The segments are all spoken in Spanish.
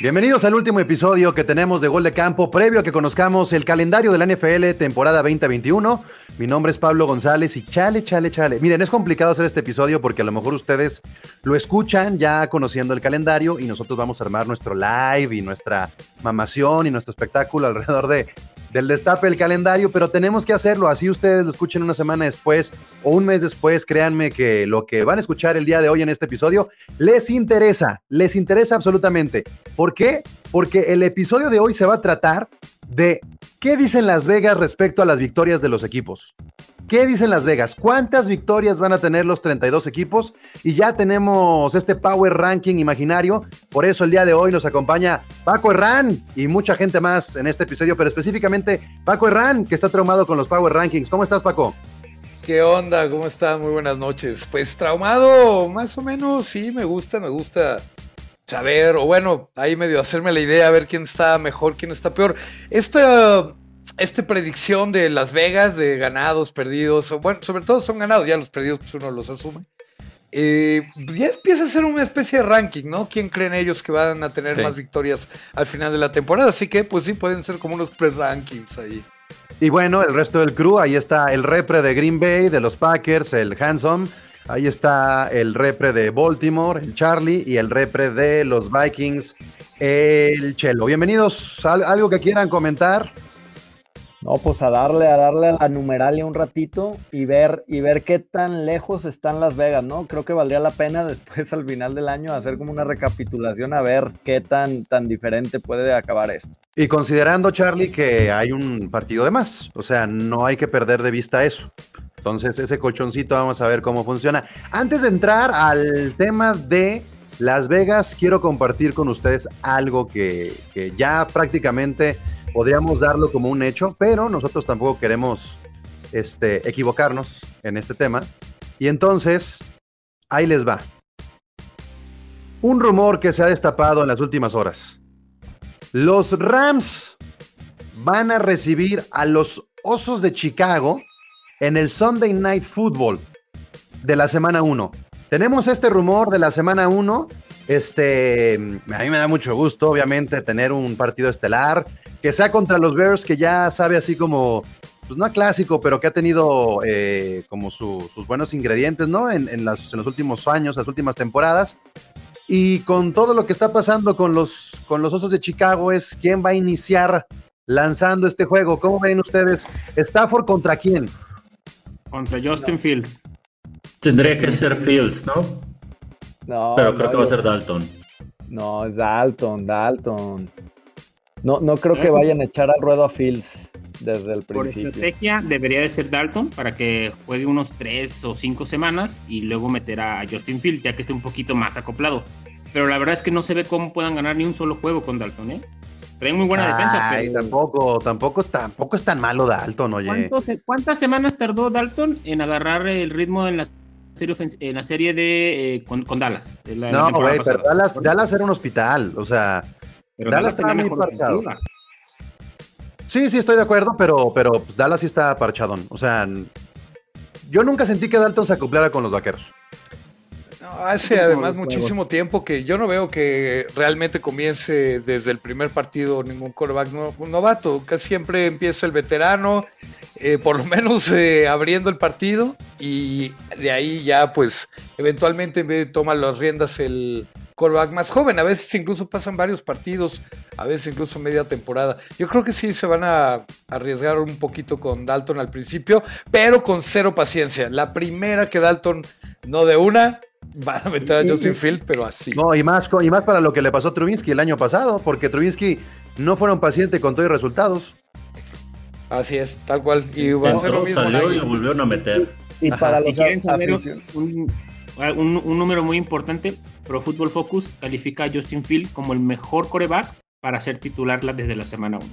Bienvenidos al último episodio que tenemos de Gol de Campo, previo a que conozcamos el calendario de la NFL temporada 2021. Mi nombre es Pablo González y chale, chale, chale. Miren, es complicado hacer este episodio porque a lo mejor ustedes lo escuchan ya conociendo el calendario y nosotros vamos a armar nuestro live y nuestra mamación y nuestro espectáculo alrededor de, del destape del calendario, pero tenemos que hacerlo. Así ustedes lo escuchen una semana después o un mes después. Créanme que lo que van a escuchar el día de hoy en este episodio les interesa, les interesa absolutamente. ¿Por qué? Porque el episodio de hoy se va a tratar de qué dicen Las Vegas respecto a las victorias de los equipos. ¿Qué dicen Las Vegas? ¿Cuántas victorias van a tener los 32 equipos? Y ya tenemos este Power Ranking imaginario. Por eso el día de hoy nos acompaña Paco Herrán y mucha gente más en este episodio, pero específicamente Paco Herrán, que está traumado con los Power Rankings. ¿Cómo estás, Paco? ¿Qué onda? ¿Cómo están? Muy buenas noches. Pues traumado, más o menos, sí, me gusta, me gusta saber, o bueno, ahí medio hacerme la idea, a ver quién está mejor, quién está peor. Esta esta predicción de Las Vegas, de ganados, perdidos, bueno, sobre todo son ganados, ya los perdidos pues uno los asume. Eh, ya empieza a ser una especie de ranking, ¿no? ¿Quién creen ellos que van a tener más victorias al final de la temporada? Así que, pues sí, pueden ser como unos pre-rankings ahí. Y bueno, el resto del crew, ahí está el repre de Green Bay, de los Packers, el Hanson. Ahí está el repre de Baltimore, el Charlie, y el repre de los Vikings, el Chelo. Bienvenidos. ¿Algo que quieran comentar? No, pues a darle, a darle a la numeralia un ratito y ver, y ver qué tan lejos están Las Vegas, ¿no? Creo que valdría la pena después al final del año hacer como una recapitulación a ver qué tan, tan diferente puede acabar esto. Y considerando, Charlie, que hay un partido de más, o sea, no hay que perder de vista eso. Entonces, ese colchoncito vamos a ver cómo funciona. Antes de entrar al tema de Las Vegas, quiero compartir con ustedes algo que, que ya prácticamente podríamos darlo como un hecho, pero nosotros tampoco queremos este, equivocarnos en este tema. Y entonces, ahí les va. Un rumor que se ha destapado en las últimas horas. Los Rams van a recibir a los Osos de Chicago en el Sunday Night Football de la semana 1. Tenemos este rumor de la semana 1. Este, a mí me da mucho gusto, obviamente, tener un partido estelar que sea contra los Bears, que ya sabe así como, pues no clásico, pero que ha tenido eh, como sus buenos ingredientes, ¿no? En, en, los últimos años, las últimas temporadas. Y con todo lo que está pasando con los, con los Osos de Chicago, es quién va a iniciar lanzando este juego. ¿Cómo ven ustedes? ¿Stafford contra quién? Contra Justin Fields. Tendría que ser Fields, ¿no? No. Pero creo que va a ser Dalton. No, es Dalton, Dalton. No, no creo que vayan a echar al ruedo a Fields desde el principio. Por estrategia debería de ser Dalton para que juegue unos tres o cinco semanas y luego meter a Justin Fields ya que esté un poquito más acoplado. Pero la verdad es que no se ve cómo puedan ganar ni un solo juego con Dalton, ¿eh? Traen muy buena defensa. Pero... tampoco, tampoco, tampoco es tan malo Dalton, oye. ¿Cuántas semanas tardó Dalton en agarrar el ritmo en la serie, en la serie de eh, con, Dallas? no, güey, pero Dallas, Dallas era un hospital, o sea, Dallas, está muy parchado. Sí, sí, estoy de acuerdo, pero, pero pues, Dallas sí está parchadón. O sea, yo nunca sentí que Dalton se acoplara con los vaqueros. hace además muchísimo tiempo que yo no veo que realmente comience desde el primer partido ningún quarterback novato. Casi siempre empieza el veterano, eh, por lo menos eh, abriendo el partido, y de ahí ya, pues, eventualmente toma las riendas el, quarterback más joven. A veces incluso pasan varios partidos, a veces incluso media temporada. Yo creo que sí se van a arriesgar un poquito con Dalton al principio, pero con cero paciencia. La primera que Dalton no de una, van a meter a Justin Field, pero así. No, y más, y más para lo que le pasó a Trubinsky el año pasado, porque Trubinsky no fueron pacientes con todos los resultados. Así es, tal cual. Y van a hacer lo mismo. Salió y lo volvieron a meter. Y, para si quieren saber un, un, número muy importante, Pro Football Focus califica a Justin Field como el mejor coreback para ser titular desde la semana 1,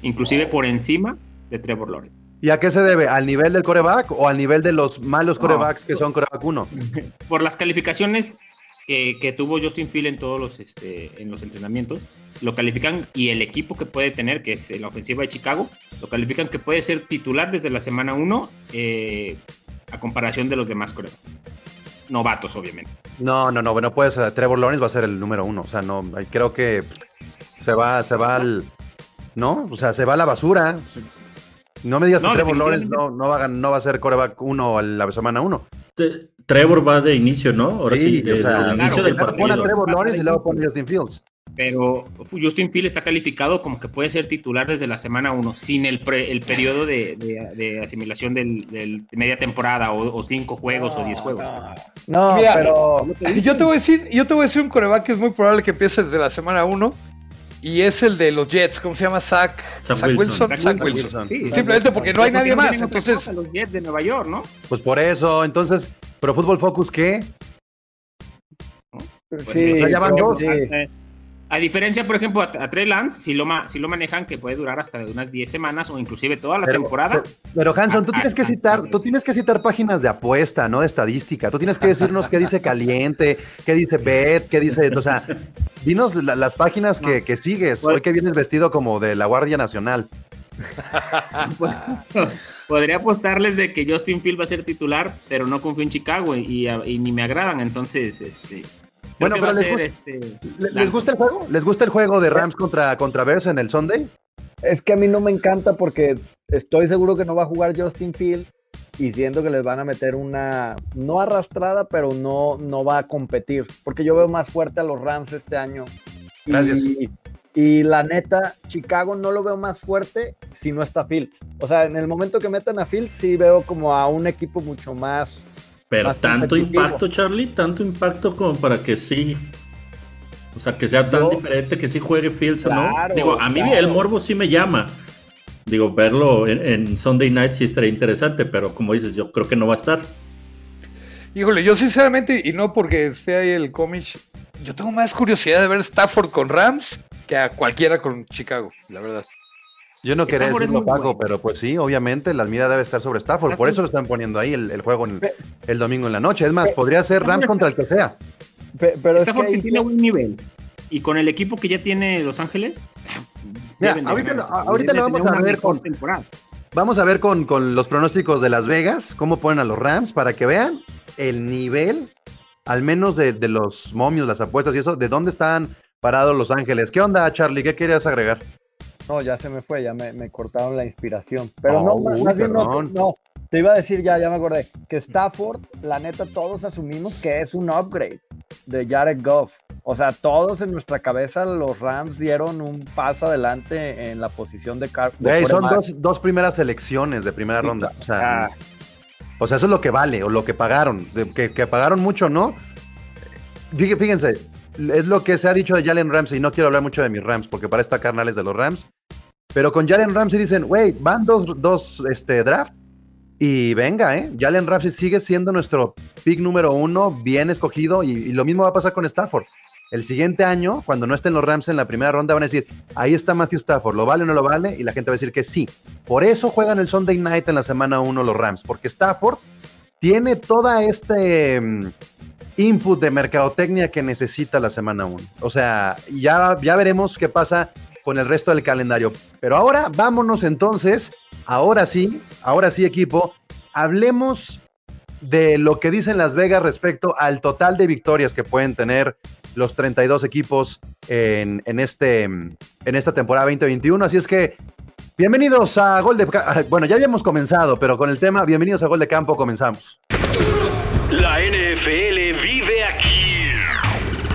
inclusive por encima de Trevor Lawrence. ¿Y a qué se debe? ¿Al nivel del coreback o al nivel de los malos corebacks que son coreback 1? Por las calificaciones que, tuvo Justin Field en todos los, este, en los entrenamientos, lo califican y el equipo que puede tener, que es la ofensiva de Chicago, lo califican que puede ser titular desde la semana 1 eh, a comparación de los demás corebacks novatos, obviamente. No, no, no, bueno, puede ser. Trevor Lawrence va a ser el número uno. O sea, no, creo que se va, se va al. ¿No? O sea, se va a la basura. No me digas que Trevor Lawrence no, no, va, a, no va a ser coreback 1 a la semana 1. Trevor va de inicio, ¿no? Ahora sí, de, o sea, inicio del partido. Pone a Trevor Lawrence y luego pone Justin Fields. Pero Justin Fields está calificado como que puede ser titular desde la semana 1, sin el, el periodo de, de, asimilación del, del, media temporada, o 5 juegos o 10 juegos. No, pero yo te voy a decir, yo te voy a decir un coreback que es muy probable que empiece desde la semana 1 y es el de los Jets, ¿cómo se llama? Zach, Wilson. Zach Wilson. Simplemente porque no hay nadie más. Entonces, los Jets de Nueva York, ¿no? Pues por eso, entonces, pero Fútbol Focus, ¿qué? Pues sí, o sea, ya van dos. A diferencia, por ejemplo, a, Trey Lance, si lo, si lo manejan, que puede durar hasta unas 10 semanas o inclusive toda la temporada. Pero, Hanson, tú tienes que citar, tú tienes que citar páginas de apuesta, no de estadística. Tú tienes que decirnos qué dice caliente, qué dice bet, qué dice, o sea, dinos las páginas que, sigues. Hoy que vienes vestido como de la Guardia Nacional. Pues, podría apostarles de que Justin Field va a ser titular, pero no confío en Chicago y, y ni me agradan. Entonces, este bueno, pero les, gusta, este, ¿les, gusta el juego? ¿Les gusta el juego de Rams contra, contra Bears en el Sunday? Es que a mí no me encanta porque estoy seguro que no va a jugar Justin Field y siento que les van a meter una, no arrastrada, pero no, no va a competir, porque yo veo más fuerte a los Rams este año. Gracias. Y, la neta, Chicago no lo veo más fuerte si no está Fields. O sea, en el momento que metan a Fields, sí veo como a un equipo mucho más pero tanto impacto, Charlie, tanto impacto como para que sí. O sea, que sea tan diferente que sí juegue Fields, ¿no? Digo, a mí el morbo sí me llama. Digo, verlo en, Sunday night sí estaría interesante, pero como dices, yo creo que no va a estar. Híjole, yo sinceramente, y no porque esté ahí el cómic, yo tengo más curiosidad de ver Stafford con Rams que a cualquiera con Chicago, la verdad. Yo no quería decirlo, Paco, pero pues sí, obviamente la mira debe estar sobre Stafford. Por eso lo están poniendo ahí el, juego el, domingo en la noche. Es más, podría ser Rams contra el que sea. Pero Stafford que tiene un nivel. Y con el equipo que ya tiene Los Ángeles. ahorita, lo vamos a ver con. Vamos a ver con, con los pronósticos de Las Vegas, cómo ponen a los Rams, para que vean el nivel, al menos de, de los momios, las apuestas y eso, de dónde están parados Los Ángeles. ¿Qué onda, Charlie? ¿Qué querías agregar? No, ya se me fue, ya me, cortaron la inspiración. Pero no, más, bien no, no, te iba a decir ya, ya me acordé, que Stafford, la neta, todos asumimos que es un upgrade de Jared Goff. O sea, todos en nuestra cabeza los Rams dieron un paso adelante en la posición de, Car Son dos, primeras selecciones de primera ronda. O sea, o sea, eso es lo que vale o lo que pagaron. Que, que pagaron mucho, ¿no? Fíjense, es lo que se ha dicho de Jalen Ramsey. No quiero hablar mucho de mis Rams, porque para esta carnales de los Rams. Pero con Jalen Ramsey dicen, wey, van dos, dos este, draft. Y venga, ¿eh? Jalen Ramsey sigue siendo nuestro pick número uno, bien escogido. Y, lo mismo va a pasar con Stafford. El siguiente año, cuando no estén los Rams en la primera ronda, van a decir, ahí está Matthew Stafford, ¿lo vale o no lo vale? Y la gente va a decir que sí. Por eso juegan el Sunday Night en la semana uno los Rams, porque Stafford tiene toda este mm, input de mercadotecnia que necesita la semana 1. O sea, ya, ya veremos qué pasa con el resto del calendario. Pero ahora vámonos entonces, ahora sí, ahora sí equipo, hablemos de lo que dicen Las Vegas respecto al total de victorias que pueden tener los 32 equipos en, en, este, en esta temporada 2021. Así es que bienvenidos a Gol de... Bueno, ya habíamos comenzado, pero con el tema, bienvenidos a Gol de Campo, comenzamos. La NFL vive aquí.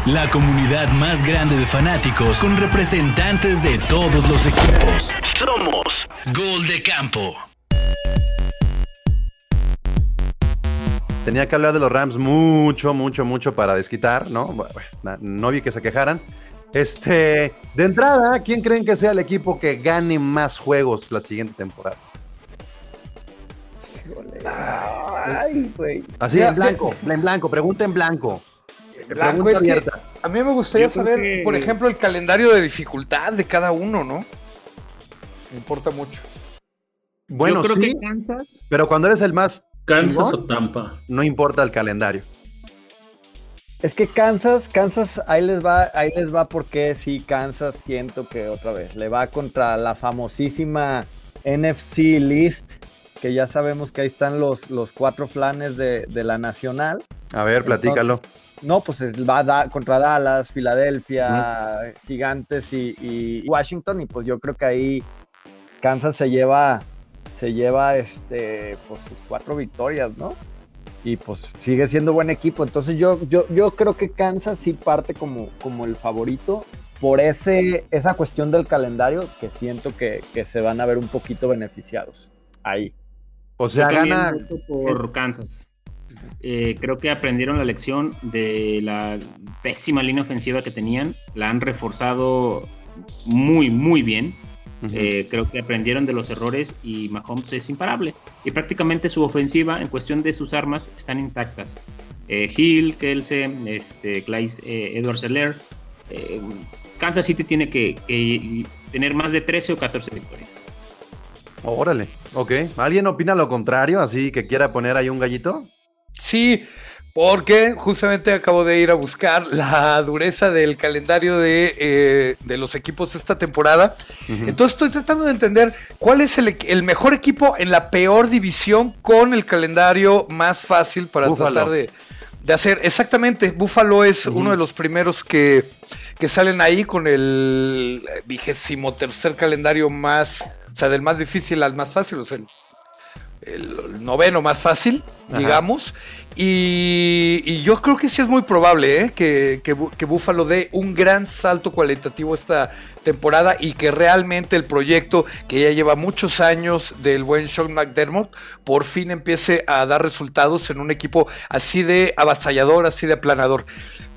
La comunidad más grande de fanáticos con representantes de todos los equipos. Somos Gol de Campo. Tenía que hablar de los Rams mucho, mucho, mucho para desquitar, ¿no? no vi que se quejaran. Este, de entrada, ¿quién creen que sea el equipo que gane más juegos la siguiente temporada? Ay, güey. Así en blanco, en blanco, pregunta en blanco. pregunta abierta. a mí me gustaría saber, por ejemplo, el calendario de dificultad de cada uno, ¿no? Me importa mucho. Bueno, sí, pero cuando eres el más Kansas o Tampa. No importa el calendario. Es que Kansas, Kansas, ahí les va, ahí les va porque sí, Kansas siento que otra vez le va contra la famosísima NFC list que ya sabemos que ahí están los, los cuatro flanes de, la nacional. A ver, platícalo. no, pues va a contra Dallas, Filadelfia, Gigantes y, Washington. Y pues yo creo que ahí Kansas se lleva, se lleva este, pues sus cuatro victorias, ¿no? Y pues sigue siendo buen equipo. Entonces yo, yo, yo creo que Kansas sí parte como, como el favorito por ese, esa cuestión del calendario que siento que, se van a ver un poquito beneficiados ahí. O sea, gana por Kansas. Eh, creo que aprendieron la lección de la pésima línea ofensiva que tenían. La han reforzado muy, muy bien. Eh, creo que aprendieron de los errores y Mahomes es imparable. Y prácticamente su ofensiva, en cuestión de sus armas, están intactas. Eh, Hill, Kelsey, este, Edward Seller. Kansas City tiene que, tener más de 13 o 14 victorias. Órale, ok. ¿Alguien opina lo contrario? Así que quiera poner ahí un gallito. Sí, porque justamente acabo de ir a buscar la dureza del calendario de, eh, los equipos esta temporada. Entonces estoy tratando de entender cuál es el, mejor equipo en la peor división con el calendario más fácil para tratar de, hacer. Exactamente, Buffalo es uno de los primeros que, que salen ahí con el vigésimo tercer calendario más, sea, del más difícil al más fácil, o sea, el, noveno más fácil, digamos. Y, yo creo que sí es muy probable ¿eh? que, que, que, Buffalo dé un gran salto cualitativo esta temporada y que realmente el proyecto que ya lleva muchos años del buen Sean McDermott por fin empiece a dar resultados en un equipo así de avasallador, así de aplanador.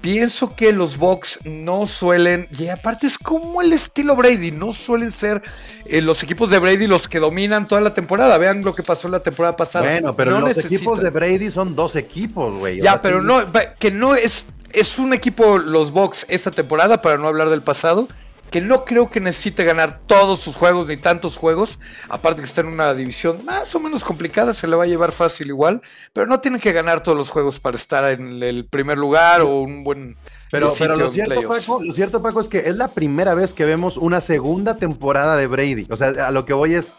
Pienso que los Bucks no suelen, y aparte es como el estilo Brady, no suelen ser eh, los equipos de Brady los que dominan toda la temporada. Vean lo que pasó la temporada pasada. Bueno, pero los equipos de Brady son dos equipos, güey. Ya, pero no, que no es, es un equipo los Bucks esta temporada, para no hablar del pasado, que no creo que necesite ganar todos sus juegos ni tantos juegos. Aparte que está en una división más o menos complicada, se le va a llevar fácil igual, pero no tiene que ganar todos los juegos para estar en el primer lugar o un buen... Pero, pero lo, cierto, Paco, lo cierto, Paco, es que es la primera vez que vemos una segunda temporada de Brady. O sea, a lo que voy es,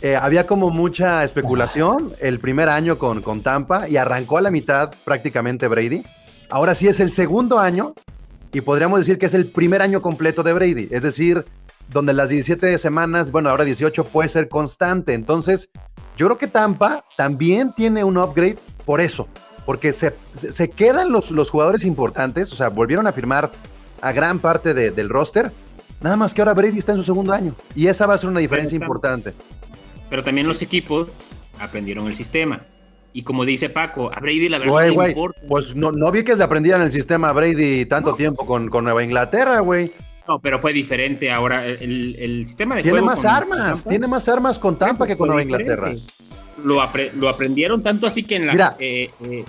eh, había como mucha especulación el primer año con, con Tampa y arrancó a la mitad prácticamente Brady. Ahora sí es el segundo año y podríamos decir que es el primer año completo de Brady, es decir, donde las 17 semanas, bueno, ahora 18 puede ser constante. Entonces, yo creo que Tampa también tiene un upgrade por eso, porque se, se quedan los, los jugadores importantes, o sea, volvieron a firmar a gran parte del roster, nada más que ahora Brady está en su segundo año y esa va a ser una diferencia importante. Pero también los equipos aprendieron el sistema. Y como dice Paco, a Brady la verdad no importa. Pues no, no vi que le aprendieran el sistema a Brady tanto tiempo con, con, Nueva Inglaterra, güey. No, pero fue diferente ahora. El, el sistema de tiene más armas, tiene más armas con Tampa que con Nueva Inglaterra. Lo, lo, aprendieron tanto así que en la. Mira, eh, eh,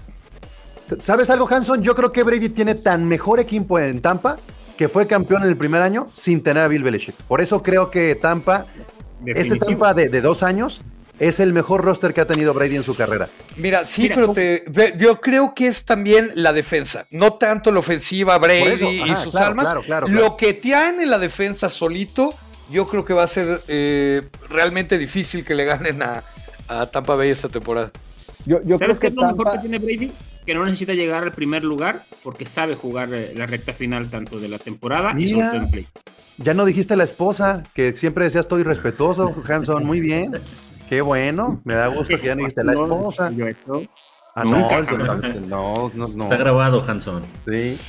¿sabes algo, Hanson? Yo creo que Brady tiene tan mejor equipo en Tampa que fue campeón en el primer año sin tener a Bill Belichick. Por eso creo que Tampa, este Tampa de, de dos años, es el mejor roster que ha tenido Brady en su carrera. Mira, sí, pero te, yo creo que es también la defensa, no tanto la ofensiva Brady y sus armas. Lo que tiene en la defensa solito, yo creo que va a ser eh, realmente difícil que le ganen a, Tampa Bay esta temporada. Yo, yo ¿Sabes qué es lo mejor que tiene Brady? Que no necesita llegar al primer lugar porque sabe jugar eh, la recta final tanto de la temporada y su play. Ya no dijiste la esposa, que siempre decías estoy respetuoso, Hanson, muy bien. Qué bueno, me da gusto que ya no viste la esposa. Ah, no, no, no, Está grabado, Hanson. Sí.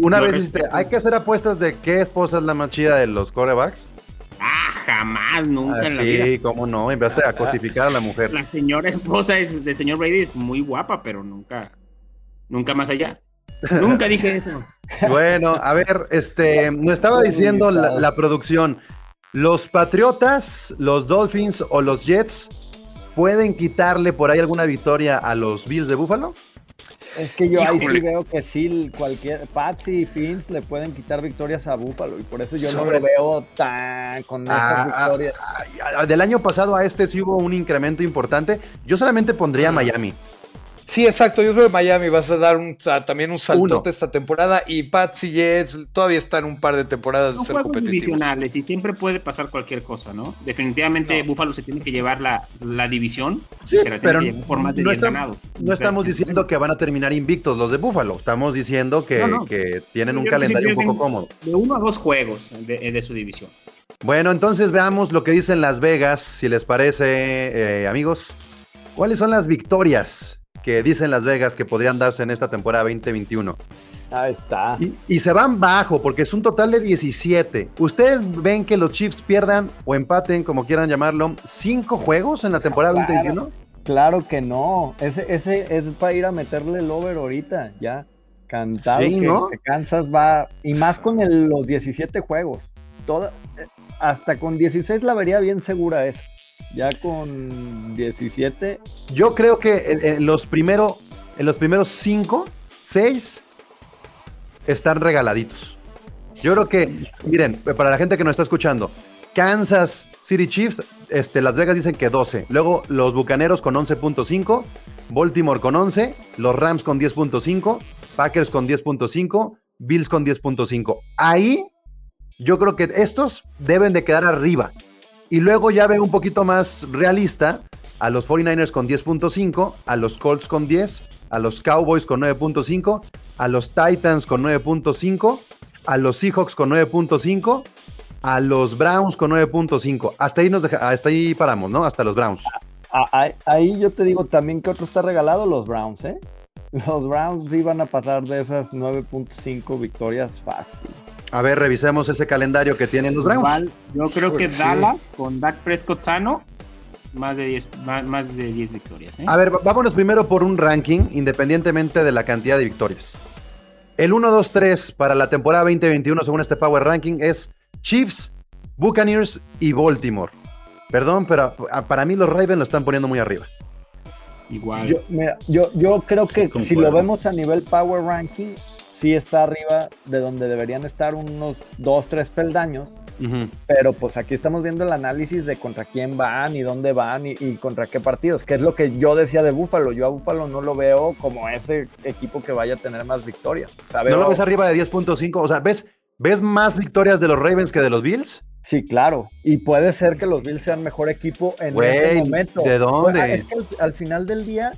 Una vez dijiste, hay que hacer apuestas de qué esposa es la más chida de los corebacks. Ah, jamás, nunca en la vida. Sí, cómo no, empezaste a cosificar a la mujer. La señora esposa es, del señor Brady es muy guapa, pero nunca, nunca más allá. Nunca dije eso. Bueno, a ver, este, nos estaba diciendo la producción. ¿Los Patriotas, los Dolphins o los Jets pueden quitarle por ahí alguna victoria a los Bills de Buffalo? Es que yo ahí sí veo que sí, cualquier Patsy y Fins le pueden quitar victorias a Buffalo y por eso yo no lo veo tan con esas ah, ah, victorias. Ah, del año pasado a este sí hubo un incremento importante. Yo solamente pondría a Miami. Sí, exacto. Yo creo que Miami vas a dar un, también un saltote esta temporada y Pats y Jets todavía están un par de temporadas de ser competitivos. divisionales y siempre puede pasar cualquier cosa, ¿no? Definitivamente Buffalo se tiene que llevar la, la división. Sí, pero por más de no, no estamos diciendo que van a terminar invictos los de Buffalo. Estamos diciendo que, que tienen un calendario un poco cómodo. De uno a dos juegos de, de, su división. Bueno, entonces veamos lo que dicen Las Vegas, si les parece, eh, amigos. ¿Cuáles son las victorias que dicen Las Vegas que podrían darse en esta temporada 2021. Ahí está. Y, se van bajo porque es un total de 17. ¿Ustedes ven que los Chiefs pierdan o empaten, como quieran llamarlo, cinco juegos en la temporada 2021? Claro que no. Ese, ese es para ir a meterle el over ahorita, ya. Cantado que, Kansas va. Y más con los 17 juegos. Toda, eh, hasta con 16 la vería bien segura esa ya con 17. Yo creo que en, los, primero, en los primeros 5, 6 están regaladitos. Yo creo que, miren, para la gente que nos está escuchando, Kansas City Chiefs, este, Las Vegas dicen que 12. Luego los Bucaneros con 11.5, Baltimore con 11, los Rams con 10.5, Packers con 10.5, Bills con 10.5. Ahí yo creo que estos deben de quedar arriba. Y luego ya veo un poquito más realista a los 49ers con 10.5, a los Colts con 10, a los Cowboys con 9.5, a los Titans con 9.5, a los Seahawks con 9.5, a los Browns con 9.5. Hasta ahí nos hasta ahí paramos, ¿no? Hasta los Browns. Ah, ah, ahí yo te digo también que otro está regalado los Browns, ¿eh? Los Browns sí van a pasar de esas 9.5 victorias fácil. A ver, revisemos ese calendario que tienen los Browns. yo creo que Dallas con Dak Prescott sano, más de 10 más, de 10 victorias. ¿eh? A ver, vámonos primero por un ranking, independientemente de la cantidad de victorias. El 1-2-3 para la temporada 2021, según este Power Ranking, es Chiefs, Buccaneers y Baltimore. Perdón, pero para mí los Ravens lo están poniendo muy arriba. Igual. Yo, mira, yo, yo creo que si lo vemos a nivel Power Ranking, sí está arriba de donde deberían estar unos dos, tres peldaños. Pero pues aquí estamos viendo el análisis de contra quién van y dónde van y, contra qué partidos, que es lo que yo decía de Búfalo. Yo a Búfalo no lo veo como ese equipo que vaya a tener más victorias. ¿No lo ves arriba de 10.5? O sea, ¿ves, ¿ves más victorias de los Ravens que de los Bills? Sí, claro. Y puede ser que los Bills sean mejor equipo en ese momento. ¿De dónde? Es que al final del día,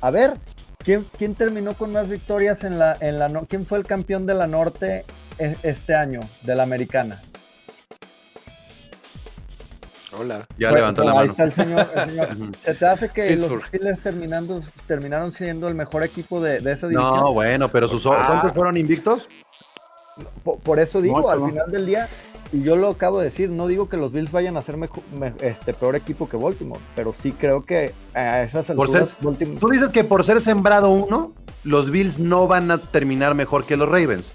a ver, ¿Quién, terminó con más victorias en la, en la ¿Quién fue el campeón de la Norte e, este año, de la Americana? Hola. Ya levantó la mano. Ahí está el señor. ¿Se te hace que los Steelers terminaron siendo el mejor equipo de, esa división? No, bueno, pero sus ah. ¿cuántos fueron invictos? Por, eso digo, al final del día, y yo lo acabo de decir, no digo que los Bills vayan a ser este, peor equipo que Baltimore, pero sí creo que a esas alturas Tú dices que por ser sembrado uno, los Bills no van a terminar mejor que los Ravens.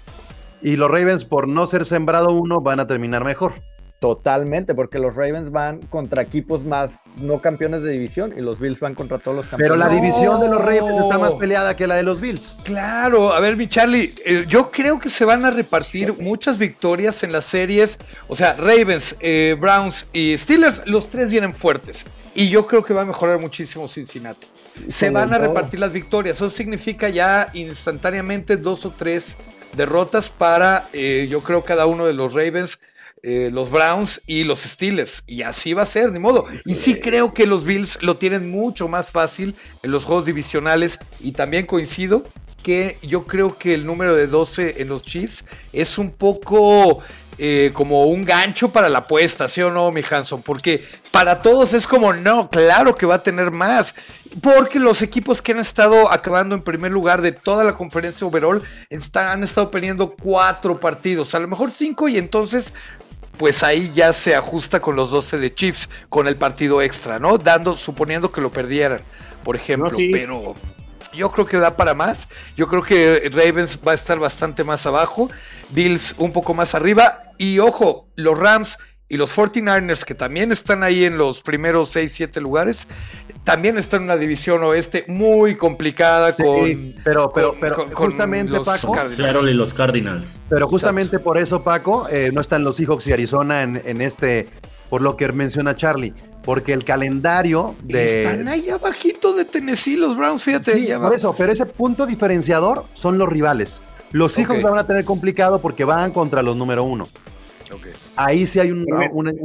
Y los Ravens por no ser sembrado uno van a terminar mejor. Totalmente, porque los Ravens van contra equipos más no campeones de división y los Bills van contra todos los campeones. Pero la división de los Ravens está más peleada que la de los Bills. Claro, a ver, mi Charlie, eh, yo creo que se van a repartir muchas victorias en las series. O sea, Ravens, eh, Browns y Steelers, los tres vienen fuertes. Y yo creo que va a mejorar muchísimo Cincinnati. Se van a repartir las victorias. Eso significa ya instantáneamente dos o tres derrotas para, eh, yo creo, cada uno de los Ravens eh, los Browns y los Steelers. Y así va a ser, ni modo. Y sí creo que los Bills lo tienen mucho más fácil en los juegos divisionales. Y también coincido que yo creo que el número de 12 en los Chiefs es un poco eh, como un gancho para la apuesta, ¿sí o no, mi Hanson? Porque para todos es como, no, claro que va a tener más. Porque los equipos que han estado acabando en primer lugar de toda la conferencia overall han estado perdiendo cuatro partidos, a lo mejor cinco, y entonces pues ahí ya se ajusta con los 12 de Chiefs, con el partido extra, ¿no? Dando, suponiendo que lo perdieran, por ejemplo, pero yo creo que da para más. Yo creo que Ravens va a estar bastante más abajo, Bills un poco más arriba, y ojo, los Rams y los 49ers, que también están ahí en los primeros 6, 7 lugares, también están en una división oeste muy complicada con. pero, pero, pero justamente, los Paco. Cardinals. y los Cardinals. Pero justamente por eso, Paco, eh, no están los Seahawks y Arizona en, en, este, por lo que menciona Charlie. porque el calendario de... Están ahí abajito de Tennessee los Browns, fíjate. Sí, por eso, pero ese punto diferenciador son los rivales. Los hijos van a tener complicado porque van contra los número uno. Ahí sí hay un,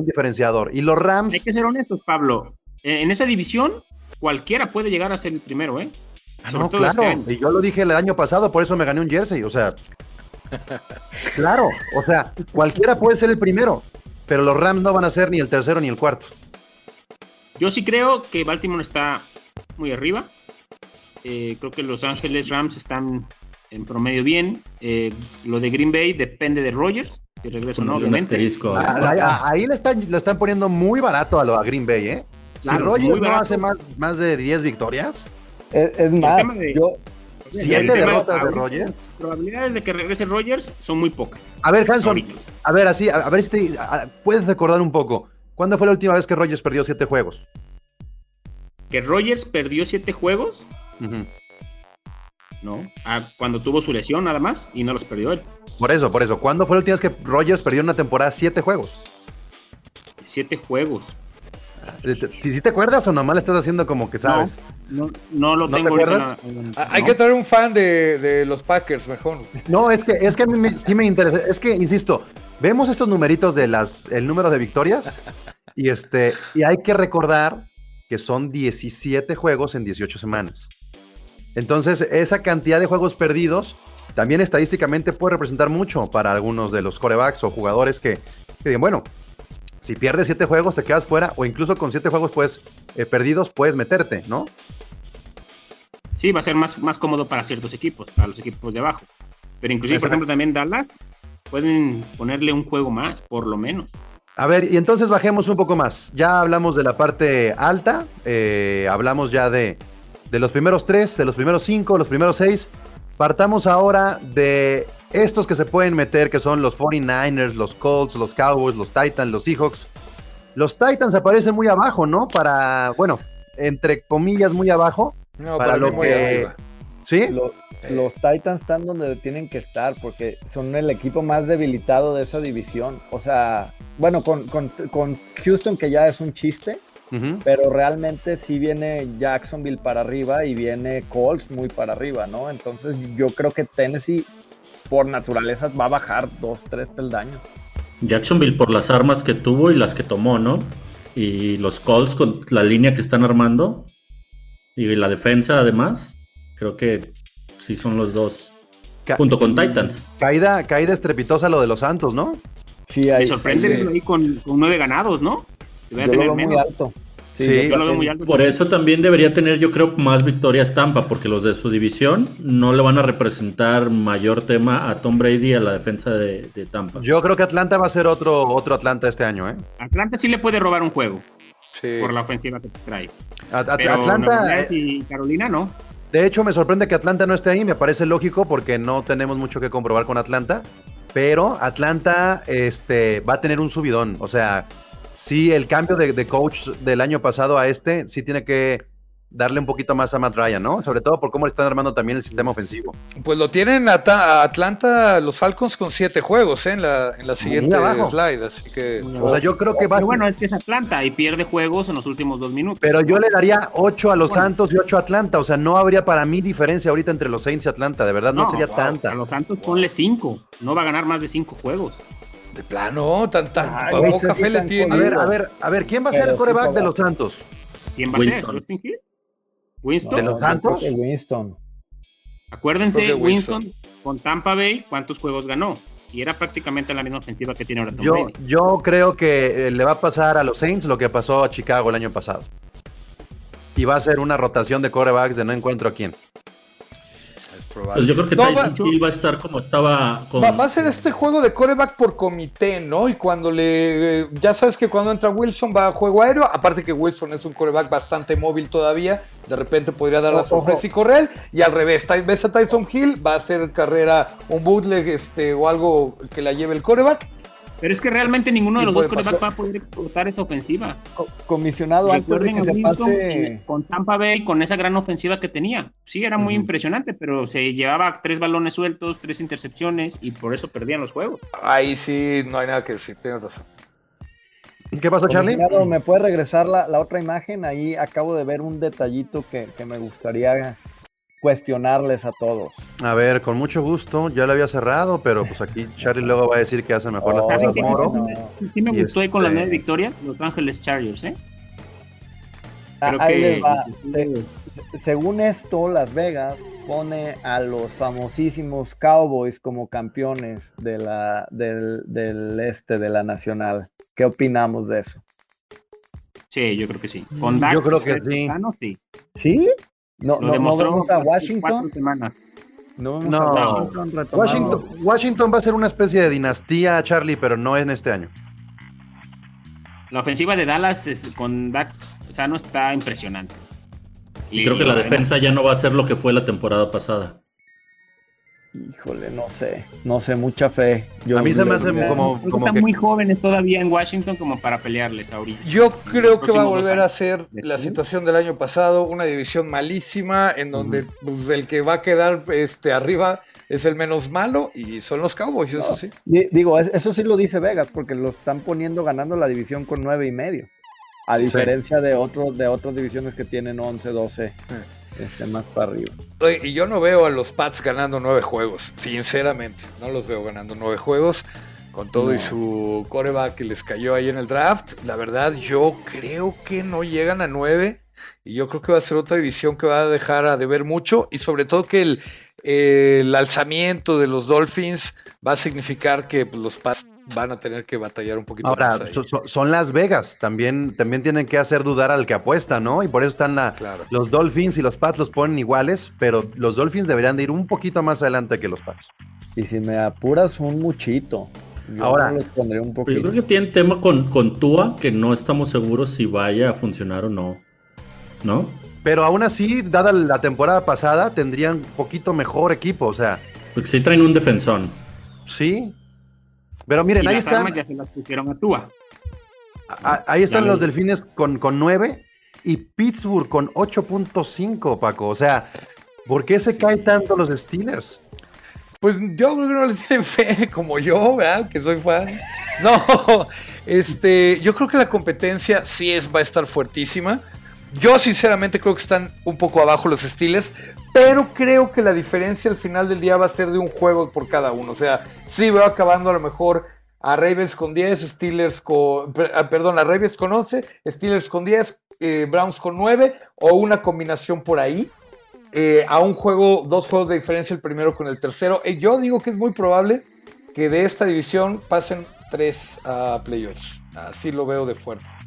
diferenciador. Y los Rams... Hay que ser honestos, Pablo. En esa división, cualquiera puede llegar a ser el primero, ¿eh? Ah, no, claro. Este y yo lo dije el año pasado, por eso me gané un jersey. O sea, claro, o sea, cualquiera puede ser el primero, pero los Rams no van a ser ni el tercero ni el cuarto. Yo sí creo que Baltimore está muy arriba. Eh, creo que Los Ángeles Rams están en promedio bien. Eh, lo de Green Bay depende de Rogers, que regresa no, obviamente. Ah, ahí, le, están, le están poniendo muy barato a, lo, a Green Bay, ¿eh? si Rogers no hace más, más de 10 victorias. Es, más, yo, ¿Siete derrotas de, Rogers? Las probabilidades de que regrese Rogers son muy pocas. A ver, Hanson, a ver, así, a, ver si te, puedes recordar un poco. ¿Cuándo fue la última vez que Rogers perdió siete juegos? ¿Que Rogers perdió siete juegos? No. Ah, cuando tuvo su lesión nada más y no los perdió él. Por eso, por eso. ¿Cuándo fue la última vez que Rogers perdió una temporada siete juegos? Siete juegos. Si, si te acuerdas o nomás le estás haciendo como que sabes. No, no, lo tengo. Ah, hay que traer un fan de, los Packers, mejor. No, es que, es que a mí sí me interesa. Es que, insisto, vemos estos numeritos de las, el número de victorias y, este, y hay que recordar que son 17 juegos en 18 semanas. Entonces, esa cantidad de juegos perdidos también estadísticamente puede representar mucho para algunos de los corebacks o jugadores que, que digan, bueno, si pierdes siete juegos te quedas fuera o incluso con siete juegos pues, perdidos puedes meterte, ¿no? Sí, va a ser más, más cómodo para ciertos equipos, para los equipos de abajo. Pero inclusive, por ejemplo, también Dallas pueden ponerle un juego más, por lo menos. A ver, y entonces bajemos un poco más. Ya hablamos de la parte alta, eh, hablamos ya de, de los primeros tres, de los primeros cinco, los primeros seis. Partamos ahora de estos que se pueden meter, que son los 49ers, los Colts, los Cowboys, los Titans, los Seahawks. Los Titans aparecen muy abajo, ¿no? Para, bueno, entre comillas, muy abajo. No, para lo que. ¿Sí? Los, Titans están donde tienen que estar porque son el equipo más debilitado de esa división. O sea, bueno, con, Houston, que ya es un chiste, pero realmente sí viene Jacksonville para arriba y viene Colts muy para arriba, ¿no? Entonces yo creo que Tennessee por naturaleza va a bajar dos, tres peldaños. Jacksonville por las armas que tuvo y las que tomó, ¿no? Y los Colts con la línea que están armando y la defensa además, creo que sí son los dos. junto con Titans. Caída, caída estrepitosa lo de los Santos, ¿no? Sí, hay, Me sorprende ahí con, nueve ganados, ¿no? Yo muy alto. Sí, Por eso también debería tener, yo creo, más victorias Tampa, porque los de su división no le van a representar mayor tema a Tom Brady y a la defensa de, Tampa. Yo creo que Atlanta va a ser otro, otro Atlanta este año, ¿eh? Atlanta sí le puede robar un juego. Por la ofensiva que trae. Atlanta. Y Carolina no. De hecho, me sorprende que Atlanta no esté ahí. Me parece lógico porque no tenemos mucho que comprobar con Atlanta. Pero Atlanta este, va a tener un subidón. O sea, sí, el cambio de, coach del año pasado a este, sí tiene que darle un poquito más a Matt Ryan, ¿no? Sobre todo por cómo le están armando también el sistema ofensivo. Pues lo tienen a, Atlanta, los Falcons con siete juegos ¿eh? en, la, en la siguiente slide, así que... O sea, yo creo que va... bueno, es que es Atlanta y pierde juegos en los últimos dos minutos. Pero yo le daría ocho a los Santos y ocho a Atlanta, o sea, no habría para mí diferencia ahorita entre los Saints y Atlanta, de verdad, no, sería tanta. A los Santos ponle cinco, no va a ganar más de cinco juegos. De plano, tan, tan poca fe le tiene. A ver, a ver, a ver, ¿quién va a ser el coreback de los Santos? ¿Quién va a ser? ¿Justin Hill? ¿Winston? ¿De los Santos? Winston. Acuérdense, Winston con Tampa Bay, ¿cuántos juegos ganó? Y era prácticamente la misma ofensiva que tiene ahora Tom yo, Yo creo que eh, le va a pasar a los Saints lo que pasó a Chicago el año pasado. Y va a ser una rotación de corebacks de no encuentro a quién. Pues yo creo que Tyson Hill va a estar como estaba. Va, a ser este juego de coreback por comité, ¿no? Y cuando le. Ya sabes que cuando entra Wilson va a juego aéreo. Aparte que Wilson es un coreback bastante móvil todavía. De repente podría dar la sorpresa y correr. Y al revés, ves a Tyson Hill, va a hacer carrera un bootleg este, o algo que la lleve el coreback. Pero es que realmente ninguno de los dos corebacks va a poder explotar esa ofensiva. comisionado antes de que se pase... Con Tampa Bay, con esa gran ofensiva que tenía. Sí, era muy impresionante, pero se llevaba tres balones sueltos, tres intercepciones y por eso perdían los juegos. Ahí sí, no hay nada que decir, tienes razón. ¿Qué pasó, Charlie? ¿Me puede regresar la, otra imagen? Ahí acabo de ver un detallito que, me gustaría cuestionarles a todos. A ver, con mucho gusto. Ya lo había cerrado, pero pues aquí Charlie luego va a decir que hace mejor las cosas Moro. Sí me gustó ahí con la nueva este victoria, Los Ángeles Chargers, ¿eh? Ah, ahí va según esto, Las Vegas pone a los famosísimos Cowboys como campeones de la, del, este de la Nacional. ¿Qué opinamos de eso? Sí, yo creo que sí. yo creo que sí. sí. No, a Washington. No, a Washington, Washington, va a ser una especie de dinastía, Charlie, pero no en este año. La ofensiva de Dallas con Dak no está impresionante. Y creo que la defensa ya no va a ser lo que fue la temporada pasada. Híjole, no sé, no sé, mucha fe. a mí se me hace como, están muy jóvenes todavía en Washington como para pelearles ahorita. Yo creo que va a volver a ser la situación del año pasado, una división malísima en donde pues, el que va a quedar este, arriba es el menos malo y son los Cowboys, eso sí. Digo, eso sí lo dice Vegas porque lo están poniendo ganando la división con nueve y medio. A diferencia de otros de otras divisiones que tienen 11, 12, este, más para arriba. Y yo no veo a los Pats ganando nueve juegos, sinceramente. No los veo ganando nueve juegos. Con todo y su coreback que les cayó ahí en el draft. La verdad, yo creo que no llegan a nueve. Y yo creo que va a ser otra división que va a dejar a deber mucho. Y sobre todo que el, el alzamiento de los Dolphins va a significar que pues, los Pats van a tener que batallar un poquito Ahora, son Las Vegas, también, también tienen que hacer dudar al que apuesta, ¿no? Y por eso están los Dolphins y los Pats los ponen iguales, pero los Dolphins deberían de ir un poquito más adelante que los Pats. Y si me apuras un muchito. Ahora, les pondré un poquito. Yo creo que tienen tema con, con Tua, que no estamos seguros si vaya a funcionar o no. ¿No? Pero aún así, dada la temporada pasada, tendrían un poquito mejor equipo, o sea. Porque sí traen un defensón. Sí, pero miren, ahí están. Ya se las pusieron a Tua. ahí están los delfines con, con 9 y Pittsburgh con 8.5, Paco. O sea, ¿por qué se caen tanto los Steelers? Pues yo creo que no les tienen fe como yo, ¿verdad? Que soy fan. No, este, yo creo que la competencia sí es, va a estar fuertísima. Yo sinceramente creo que están un poco abajo los Steelers, pero creo que la diferencia al final del día va a ser de un juego por cada uno. O sea, sí veo acabando a lo mejor a Ravens con 10, Steelers con, ah, perdón, a Ravens con 11, Steelers con 10, eh, Browns con 9 o una combinación por ahí. Eh, a un juego, dos juegos de diferencia el primero con el tercero. Y yo digo que es muy probable que de esta división pasen tres a playoffs. Así lo veo de fuerte.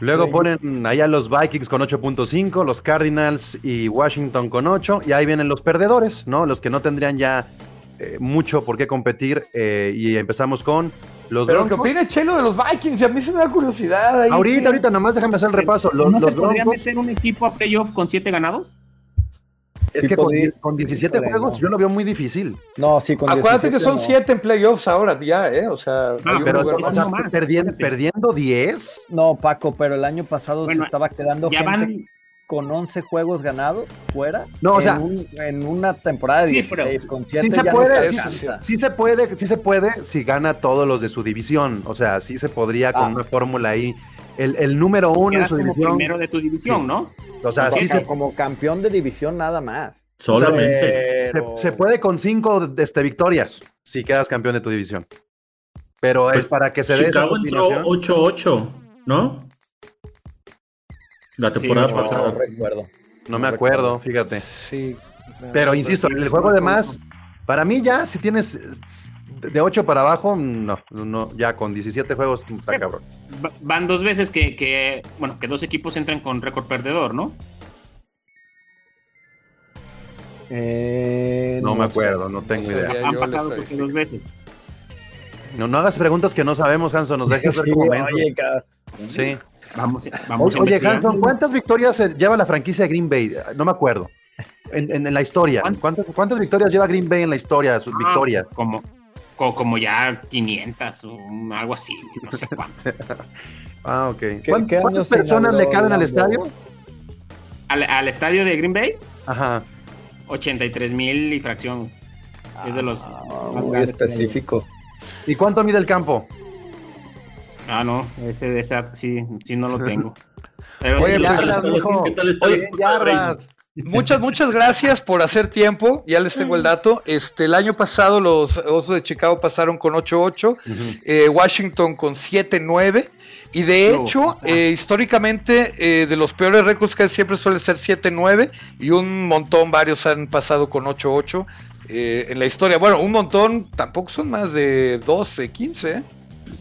Luego ponen allá los Vikings con 8.5, los Cardinals y Washington con 8, y ahí vienen los perdedores, ¿no? Los que no tendrían ya eh, mucho por qué competir, eh, y empezamos con los Pero ¿qué opina Chelo de los Vikings? Y a mí se me da curiosidad. Ahí ahorita, ahorita, nomás déjame hacer el repaso. Los, ¿No se podría meter un equipo a playoff con 7 ganados? Es que con, 17 juegos yo lo veo muy difícil. No, sí, con Acuérdate que son 7 en playoffs ahora ya, ¿eh? O sea, ah, pero perdiendo, perdiendo, 10. No, Paco, pero el año pasado se estaba quedando gente con 11 juegos ganados fuera. No, o sea, en, una temporada de 16 con 7 sí se puede, sí, se puede, sí se puede si gana todos los de su división. O sea, sí se podría con ah. una fórmula ahí. El, el número uno en su división. primero de tu división, ¿no? O sea, sí se... como campeón de división nada más. Solamente. se, puede con cinco este, victorias si quedas campeón de tu división. Pero es pues, para que se dé Chicago entró 8-8, ¿no? La temporada pasada. No recuerdo. No, me acuerdo, fíjate. Sí. Pero insisto, el juego de más, para mí ya, si tienes de 8 para abajo, no, no, ya con 17 juegos está cabrón. Van dos veces que, bueno, que dos equipos entran con récord perdedor, ¿no? Eh, no, me acuerdo, no tengo idea. Han pasado dos veces. No, no hagas preguntas que no sabemos, Hanson, nos dejes hacer momento. sí. Vamos, vamos Oye, Hanson, ¿cuántas victorias lleva la franquicia de Green Bay? No me acuerdo. En, la historia. ¿Cuántas, ¿Cuántas, victorias lleva Green Bay en la historia? Sus ah, victorias. Como, como ya 500 o algo así, no sé cuántas. ah, ok. ¿Cuántas personas le caben al estadio? ¿Al, estadio de Green Bay? Ajá. 83 mil y fracción. es de los ah, muy específico. ¿Y cuánto mide el campo? Ah, no, ese, ese sí, sí no lo tengo. Pero Oye, ¿qué tal está Oye, Muchas, muchas gracias por hacer tiempo. Ya les tengo el dato. Este, el año pasado los Osos de Chicago pasaron con 8-8, eh, Washington con 7-9. Y de hecho, eh, históricamente, eh, de los peores récords que siempre suele ser 7-9 y un montón, varios han pasado con 8-8 en la historia. Bueno, un montón, tampoco son más de 12, 15.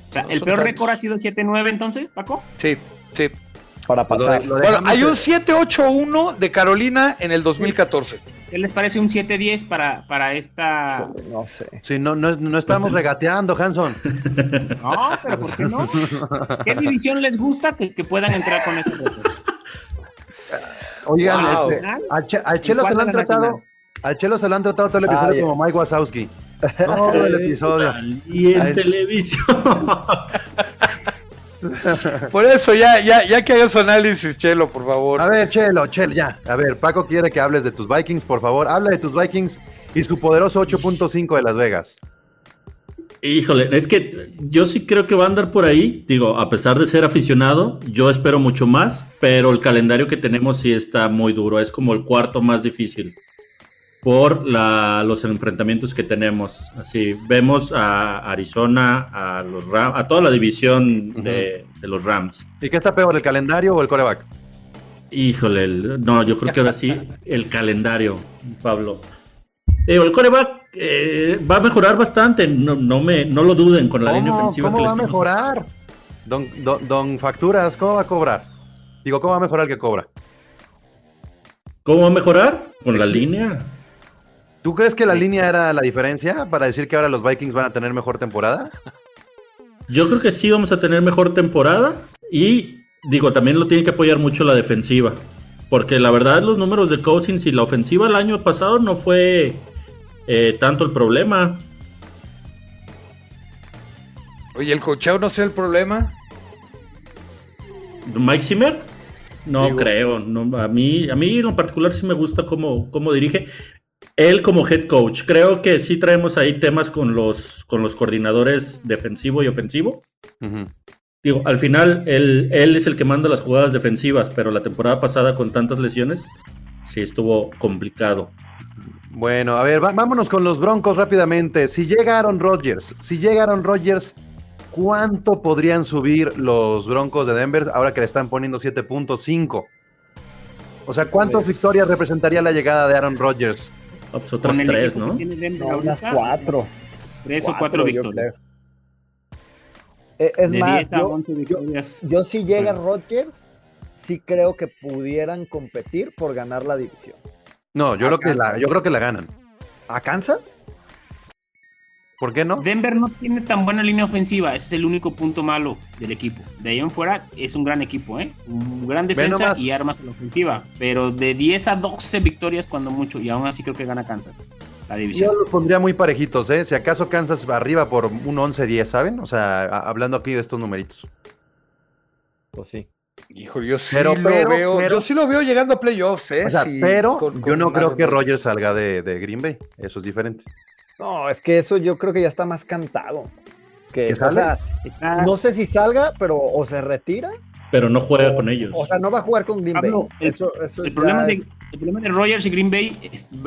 O sea, ¿El peor récord ha sido 7-9 entonces, Paco? Sí, sí para pasar. bueno, hay un 7-8-1 de Carolina en el 2014. ¿Qué les parece un 7-10 para, para esta.? No sé. Sí, no, no, no estamos regateando, Hanson. No, pero ¿por qué no? ¿Qué división les gusta que, que puedan entrar con eso? Oigan, ese, al, Chelo se lo han tratado. Al Chelo se lo han tratado todo el episodio como Mike Wazowski. Todo el episodio. Y en televisión. Por eso, ya, ya, ya que hagas su análisis, Chelo, por favor. A ver, Chelo, Chelo, ya. A ver, Paco quiere que hables de tus Vikings, por favor. Habla de tus Vikings y su poderoso 8.5 de Las Vegas. Híjole, es que yo sí creo que va a andar por ahí. Digo, a pesar de ser aficionado, yo espero mucho más, pero el calendario que tenemos sí está muy duro. Es como el cuarto más difícil por los enfrentamientos que tenemos. Así, vemos a Arizona, a los Rams, a toda la división de, los Rams. ¿Y qué está peor, el calendario o el coreback? Híjole, no, yo creo que ahora sí, el calendario, Pablo. el coreback eh, va a mejorar bastante, no, me, no lo duden con la línea ofensiva. ¿Cómo va a mejorar? Don, don Facturas, ¿cómo va a cobrar? Digo, ¿cómo va a mejorar el que cobra? ¿Cómo va a mejorar? Con la línea. ¿Tú crees que la línea era la diferencia para decir que ahora los Vikings van a tener mejor temporada? Yo creo que sí vamos a tener mejor temporada y digo, también lo tiene que apoyar mucho la defensiva. Porque la verdad los números de Cousins y la ofensiva el año pasado no fue eh, tanto el problema. Oye, ¿el cocheo no será el problema? ¿Mike Zimmer? No creo. No, a, mí, a mí en lo particular sí me gusta cómo, cómo dirige. Él como head coach, creo que sí traemos ahí temas con los, con los coordinadores defensivo y ofensivo. Digo, al final él, él es el que manda las jugadas defensivas, pero la temporada pasada con tantas lesiones sí estuvo complicado. Bueno, a ver, vámonos con los Broncos rápidamente. Si llega Aaron Rodgers, si llega Aaron Rodgers, ¿cuánto podrían subir los Broncos de Denver ahora que le están poniendo 7.5? O sea, ¿cuántas victorias representaría la llegada de Aaron Rodgers? Pues otras tres, ¿no? unas cuatro. Tres o cuatro victorias. Eh, es más, yo, si llega Rodgers, sí creo que pudieran competir por ganar la división. No, yo, creo que, la, yo creo que la ganan. ¿A Kansas? ¿Por qué no? Denver no tiene tan buena línea ofensiva, ese es el único punto malo del equipo. De ahí en fuera es un gran equipo, ¿eh? Un gran defensa y armas en la ofensiva, pero de 10 a 12 victorias cuando mucho, y aún así creo que gana Kansas. La división. Yo los pondría muy parejitos, ¿eh? Si acaso Kansas va arriba por un 11-10, ¿saben? O sea, hablando aquí de estos numeritos. Pues sí. Hijo, yo sí lo veo, yo sí lo veo llegando a playoffs, ¿eh? pero yo no creo que Rogers salga de Green Bay, eso es diferente. No, es que eso yo creo que ya está más cantado. Que, no sé si salga, pero o se retira. Pero no juega con ellos. O sea, no va a jugar con Green Bay. El, problema de, el, problema de, Rogers y Green Bay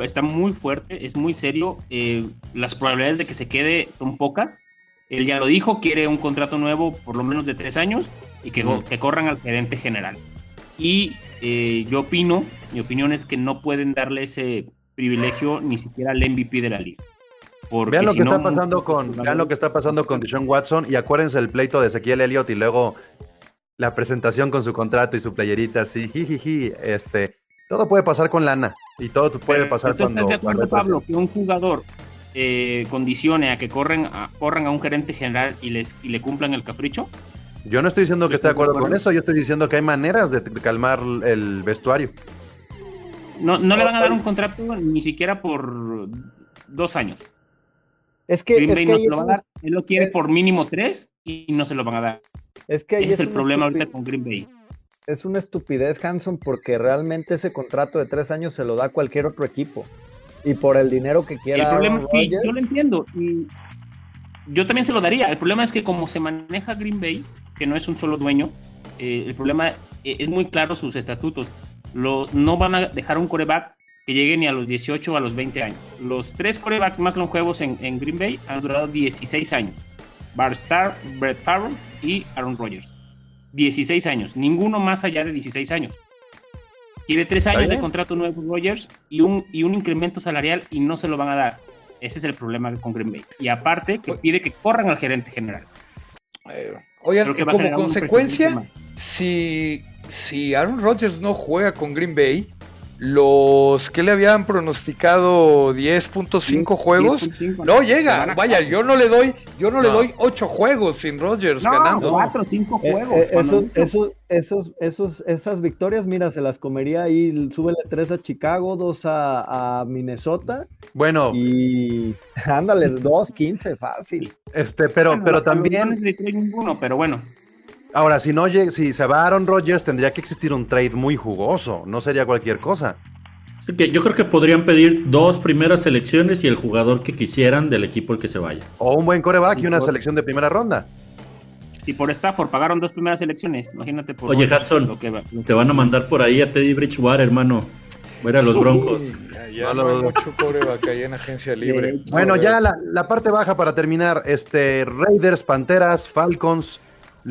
está muy fuerte, es muy serio. Eh, las probabilidades de que se quede son pocas. Él ya lo dijo, quiere un contrato nuevo por lo menos de tres años y que, que corran al gerente general. Y eh, yo opino, mi opinión es que no pueden darle ese privilegio ni siquiera al MVP de la liga vean lo que está pasando con, vean lo que está pasando con Deshaun Watson y acuérdense el pleito de Ezequiel Elliott y luego la presentación con su contrato y su playerita así, jijiji, este, todo puede pasar con lana y todo puede pasar cuando. ¿Estás de acuerdo, Pablo, que un jugador eh, condicione a que corren a, corran a un gerente general y les y le cumplan el capricho? Yo no estoy diciendo que esté de acuerdo con eso, yo estoy diciendo que hay maneras de, calmar el vestuario. No, no le van a dar un contrato ni siquiera por dos años. Es que, Green Bay no se lo va a dar. Él lo quiere por mínimo tres y no se lo van a dar. Es que Ese es el problema ahorita con Green Bay. Es una estupidez, Hanson, porque realmente ese contrato de tres años se lo da cualquier otro equipo. Y por el dinero que quiera. El problema, sí, yo lo entiendo. Y, yo también se lo daría. El problema es que como se maneja Green Bay, que no es un solo dueño, eh, el problema eh, es muy claro sus estatutos. Lo, no van a dejar un coreback que llegue ni a los 18 o a los 20 años. Los tres corebacks más longevos en, en Green Bay han durado 16 años. Bart Starr, Brett Favre y Aaron Rodgers. 16 años, ninguno más allá de 16 años. Tiene tres años de contrato nuevo Rodgers y un, y un incremento salarial y no se lo van a dar. Ese es el problema con Green Bay. Y aparte, que pide que corran al gerente general. Eh, oigan, como consecuencia, si, si Aaron Rodgers no juega con Green Bay, los que le habían pronosticado 10.5 juegos. no llega vaya yo no le doy yo no, le doy 8 juegos sin Rodgers ganando. 4 5 eh, juegos eh, esos, esos, esos, esas victorias mira se las comería ahí súbele 3 a Chicago 2 a, a, Minnesota bueno. y ándale 2 15 fácil. Este pero pero también ninguno pero bueno Ahora, si no si se va Aaron Rodgers, tendría que existir un trade muy jugoso, no sería cualquier cosa. que yo creo que podrían pedir dos primeras selecciones y el jugador que quisieran del equipo el que se vaya. O un buen coreback y una selección de primera ronda. Si por Stafford pagaron dos primeras selecciones, imagínate por. Oye, Hudson, te van a mandar por ahí a Teddy Bridgewater, hermano. Voy a los Broncos. Ya, no, hay mucho coreback ahí en agencia libre. Bueno, ya la, la, parte baja para terminar. Este, Raiders, Panteras, Falcons,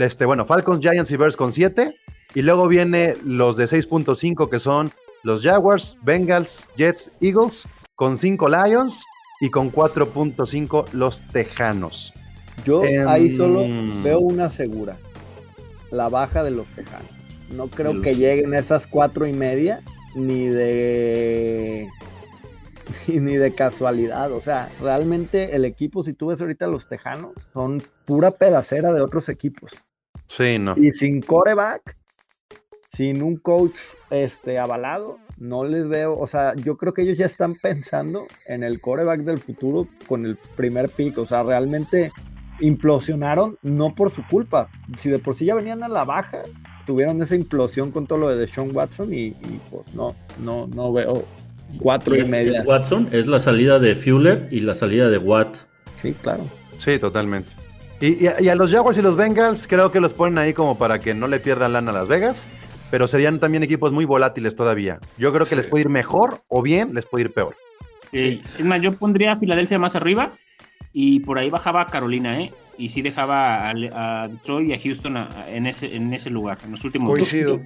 este, bueno, Falcons, Giants y Bears con 7. Y luego viene los de 6.5 que son los Jaguars, Bengals, Jets, Eagles, con 5 Lions y con 4.5 los Tejanos. Yo ahí em, solo veo una segura, la baja de los Tejanos. No creo que lleguen esas cuatro y media ni de ni de casualidad. O sea, realmente el equipo, si tú ves ahorita los Tejanos, son pura pedacera de otros equipos. Sí, no. Y sin coreback, sin un coach este, avalado, no les veo. O sea, yo creo que ellos ya están pensando en el coreback del futuro con el primer pick. O sea, realmente implosionaron no por su culpa. Si de por sí ya venían a la baja, tuvieron esa implosión con todo lo de Sean Watson y, pues no, no, no veo Cuatro y, media. Es Watson, es la salida de Fuller y la salida de Watt. Sí, claro. Sí, totalmente. Y, a, los Jaguars y los Bengals creo que los ponen ahí como para que no le pierdan lana a Las Vegas, pero serían también equipos muy volátiles todavía. Yo creo que les puede ir mejor o bien les puede ir peor. Sí. Es más, yo pondría a Filadelfia más arriba y por ahí bajaba a Carolina, ¿eh? y sí dejaba a, Detroit y a Houston en, ese, en ese lugar, en los últimos Coincido.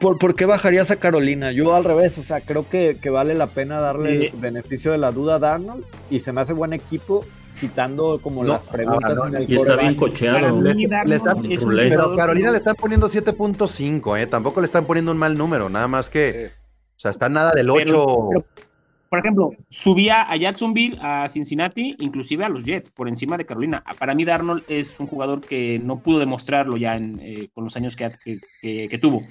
por, qué bajarías a Carolina? Yo al revés, o sea, creo que, vale la pena darle el beneficio de la duda a Darnold y se me hace buen equipo quitando como las preguntas en el Y está bien cocheado. pero Carolina le están poniendo 7.5, ¿eh? tampoco le están poniendo un mal número, nada más que, o sea, está nada del 8 por ejemplo, subía a Jacksonville, a Cincinnati, inclusive a los Jets, por encima de Carolina. Para mí, Darnold es un jugador que no pudo demostrarlo ya eh, con los años que, que, tuvo.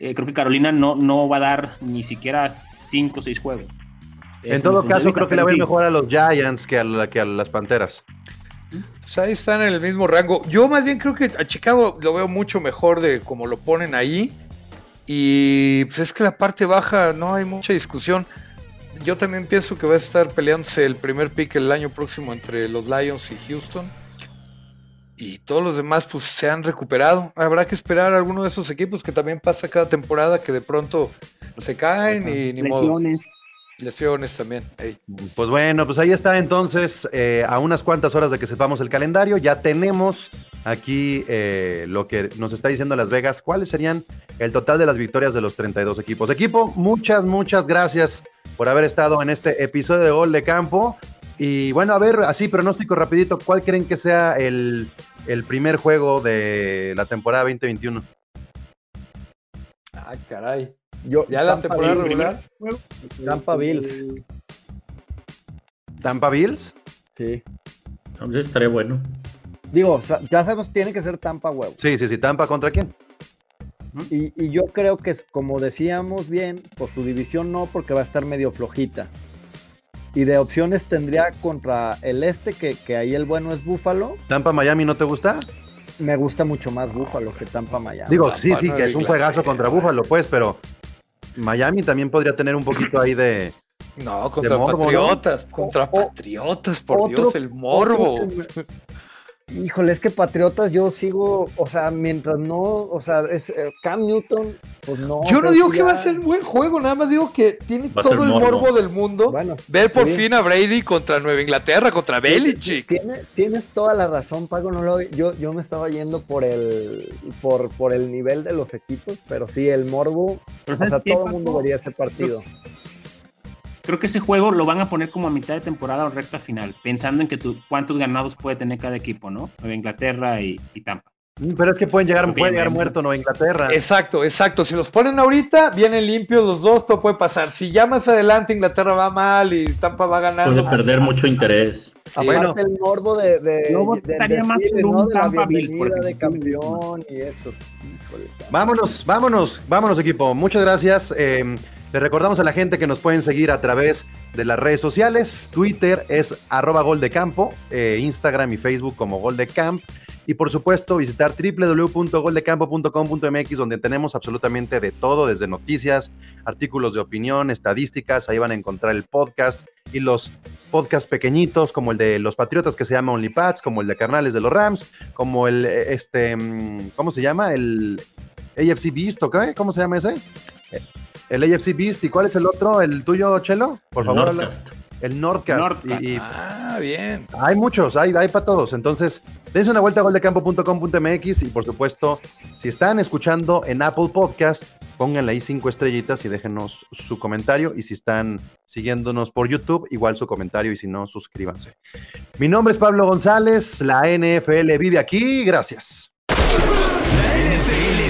Eh, creo que Carolina no, no va a dar ni siquiera 5 o 6 juegos. En todo caso, creo que le va a ir mejor a los Giants que a, que a las Panteras. Pues ahí están en el mismo rango. Yo más bien creo que a Chicago lo veo mucho mejor de como lo ponen ahí. Y pues es que la parte baja no hay mucha discusión yo también pienso que va a estar peleándose el primer pick el año próximo entre los Lions y Houston. Y todos los demás pues se han recuperado. Habrá que esperar a alguno de esos equipos que también pasa cada temporada que de pronto se caen y ni lesiones. Lesiones también. Pues bueno, pues ahí está entonces, eh, a unas cuantas horas de que sepamos el calendario, ya tenemos aquí eh, lo que nos está diciendo Las Vegas, cuáles serían el total de las victorias de los 32 equipos. Equipo, muchas, muchas gracias por haber estado en este episodio de Gol de Campo. Y bueno, a ver, así pronóstico rapidito, ¿cuál creen que sea el, primer juego de la temporada 2021? Ah, caray. Yo, ¿Ya la temporada regular? Tampa Bills. ¿Tampa Bills? Sí. Entonces estaría bueno. Digo, ya sabemos, tiene que ser Tampa huevo. Sí, sí, sí. ¿Tampa contra quién? Y, yo creo que, como decíamos bien, pues su división no, porque va a estar medio flojita. Y de opciones tendría contra el este, que, ahí el bueno es Búfalo. ¿Tampa Miami no te gusta? Me gusta mucho más Búfalo que Tampa Miami. Digo, sí, sí, que es un juegazo contra Búfalo, pues, pero Miami también podría tener un poquito ahí de, No, contra Patriotas, contra Patriotas, por Dios, el morbo. Híjole, es que Patriotas yo sigo, o sea, mientras no, o sea, es eh, Cam Newton, pues no. Yo no digo que va a ser un buen juego, nada más digo que tiene todo el morbo. del mundo. Bueno, ver por fin a Brady contra Nueva Inglaterra, contra Belichick. tienes toda la razón, Pago, no lo, yo, yo me estaba yendo por el, por, por el nivel de los equipos, pero sí, el morbo, o sea, todo el mundo vería este partido creo que ese juego lo van a poner como a mitad de temporada o recta final, pensando en que tú, cuántos ganados puede tener cada equipo, ¿no? Nueva Inglaterra y, Tampa. Mm, pero es que pueden llegar, puede llegar muerto Nueva Inglaterra. Exacto, exacto. Si los ponen ahorita, vienen limpios los dos, todo puede pasar. Si ya más adelante Inglaterra va mal y Tampa va ganando. Puede perder mucho interés. Sí. Bueno, el morbo de, de, no estaría más ¿no? de Tampa Bills de campeón y eso. Vámonos, vámonos, vámonos equipo. Muchas gracias. Eh, le recordamos a la gente que nos pueden seguir a través de las redes sociales. Twitter es arroba goldecampo, eh, Instagram y Facebook como goldecamp. Y por supuesto, visitar www.goldecampo.com.mx, donde tenemos absolutamente de todo, desde noticias, artículos de opinión, estadísticas. Ahí van a encontrar el podcast y los podcasts pequeñitos, como el de los Patriotas que se llama OnlyPads, como el de Carnales de los Rams, como el, este, mm, ¿cómo se llama? El AFC ¿ok? ¿Cómo se llama ese? El AFC Beast. ¿Y cuál es el otro? ¿El tuyo, Chelo? Por favor. El Nordcast. ah, bien. Hay muchos, hay, hay para todos. Entonces, dense una vuelta a goldecampo.com.mx y por supuesto, si están escuchando en Apple Podcast, pónganle ahí cinco estrellitas y déjenos su comentario. Y si están siguiéndonos por YouTube, igual su comentario y si no, suscríbanse. Mi nombre es Pablo González, la NFL vive aquí. Gracias. la